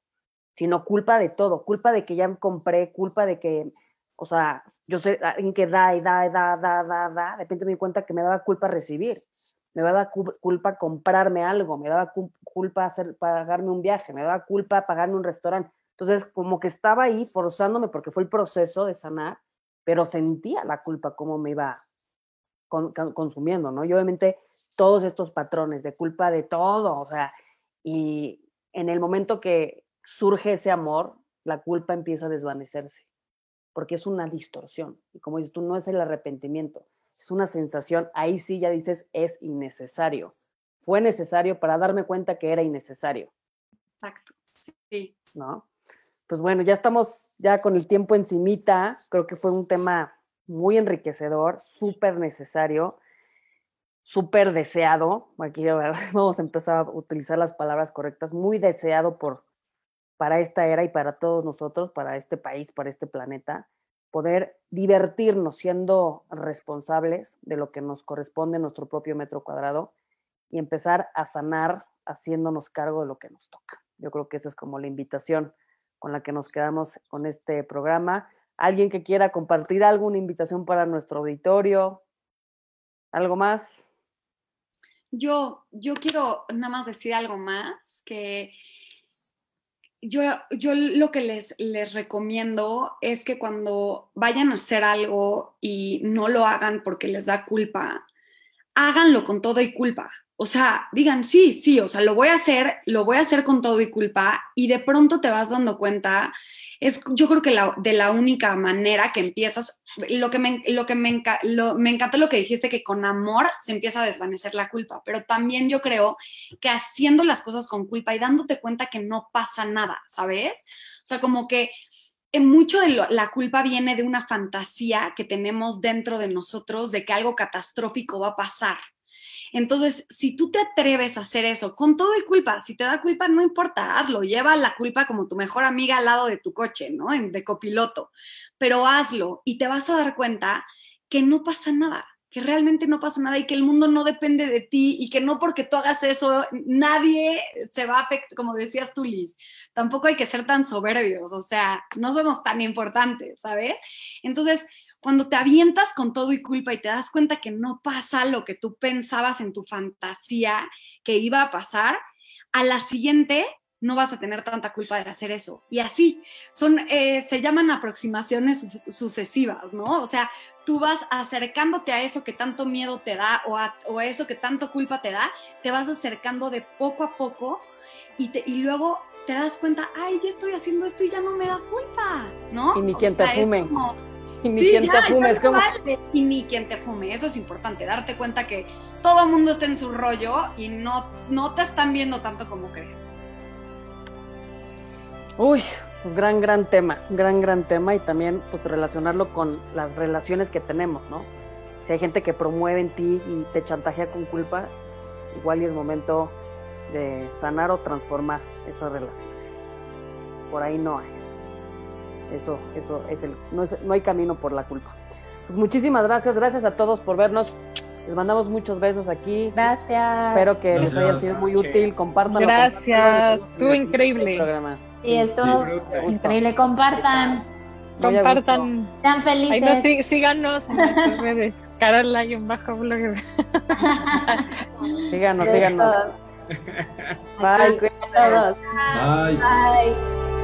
sino culpa de todo, culpa de que ya compré, culpa de que o sea, yo sé, alguien que da y da y da, da, da, da, de repente me di cuenta que me daba culpa recibir, me daba culpa comprarme algo, me daba culpa hacer, pagarme un viaje, me daba culpa pagarme un restaurante. Entonces, como que estaba ahí forzándome porque fue el proceso de sanar, pero sentía la culpa como me iba consumiendo, ¿no? Y obviamente todos estos patrones de culpa de todo, o sea, y en el momento que surge ese amor, la culpa empieza a desvanecerse porque es una distorsión. Y como dices tú, no es el arrepentimiento, es una sensación, ahí sí ya dices, es innecesario. Fue necesario para darme cuenta que era innecesario. Exacto, sí. ¿No? Pues bueno, ya estamos ya con el tiempo encimita, creo que fue un tema muy enriquecedor, súper necesario, súper deseado, aquí vamos a empezar a utilizar las palabras correctas, muy deseado por, para esta era y para todos nosotros, para este país, para este planeta, poder divertirnos siendo responsables de lo que nos corresponde en nuestro propio metro cuadrado y empezar a sanar haciéndonos cargo de lo que nos toca. Yo creo que esa es como la invitación con la que nos quedamos con este programa. ¿Alguien que quiera compartir alguna invitación para nuestro auditorio? ¿Algo más? Yo, yo quiero nada más decir algo más, que yo, yo lo que les, les recomiendo es que cuando vayan a hacer algo y no lo hagan porque les da culpa, háganlo con todo y culpa. O sea, digan, sí, sí, o sea, lo voy a hacer, lo voy a hacer con todo y culpa y de pronto te vas dando cuenta es yo creo que la, de la única manera que empiezas, lo que, me, lo que me, lo, me encanta lo que dijiste, que con amor se empieza a desvanecer la culpa, pero también yo creo que haciendo las cosas con culpa y dándote cuenta que no pasa nada, ¿sabes? O sea, como que en mucho de la culpa viene de una fantasía que tenemos dentro de nosotros de que algo catastrófico va a pasar. Entonces, si tú te atreves a hacer eso con todo y culpa, si te da culpa, no importa, hazlo, lleva la culpa como tu mejor amiga al lado de tu coche, ¿no? En, de copiloto, pero hazlo y te vas a dar cuenta que no pasa nada, que realmente no pasa nada y que el mundo no depende de ti y que no porque tú hagas eso, nadie se va a afectar, como decías tú, Liz. Tampoco hay que ser tan soberbios, o sea, no somos tan importantes, ¿sabes? Entonces, cuando te avientas con todo y culpa y te das cuenta que no pasa lo que tú pensabas en tu fantasía que iba a pasar, a la siguiente no vas a tener tanta culpa de hacer eso. Y así, son, eh, se llaman aproximaciones sucesivas, ¿no? O sea, tú vas acercándote a eso que tanto miedo te da o a, o eso que tanto culpa te da, te vas acercando de poco a poco y, te, y luego te das cuenta, ay, ya estoy haciendo esto y ya no me da culpa, ¿no? Y ni quien te fume. Y ni quien te fume, es como... Y ni quien te fume, eso es importante, darte cuenta que todo el mundo está en su rollo y no, no te están viendo tanto como crees. Uy, pues gran, gran tema, gran, gran tema y también pues relacionarlo con las relaciones que tenemos, ¿no? Si hay gente que promueve en ti y te chantajea con culpa, igual y es momento de sanar o transformar esas relaciones. Por ahí no es. Eso, eso es el, no, es, no hay camino por la culpa. Pues muchísimas gracias, gracias a todos por vernos. Les mandamos muchos besos aquí. Gracias. Espero que les haya sido muy útil. Compartan. Gracias. Estuvo increíble. Sí, esto increíble. Compartan. Compartan. Sean felices. no, sí, síganos en nuestras redes. En bajo blog. síganos, síganos. Bye. Bye. Bye.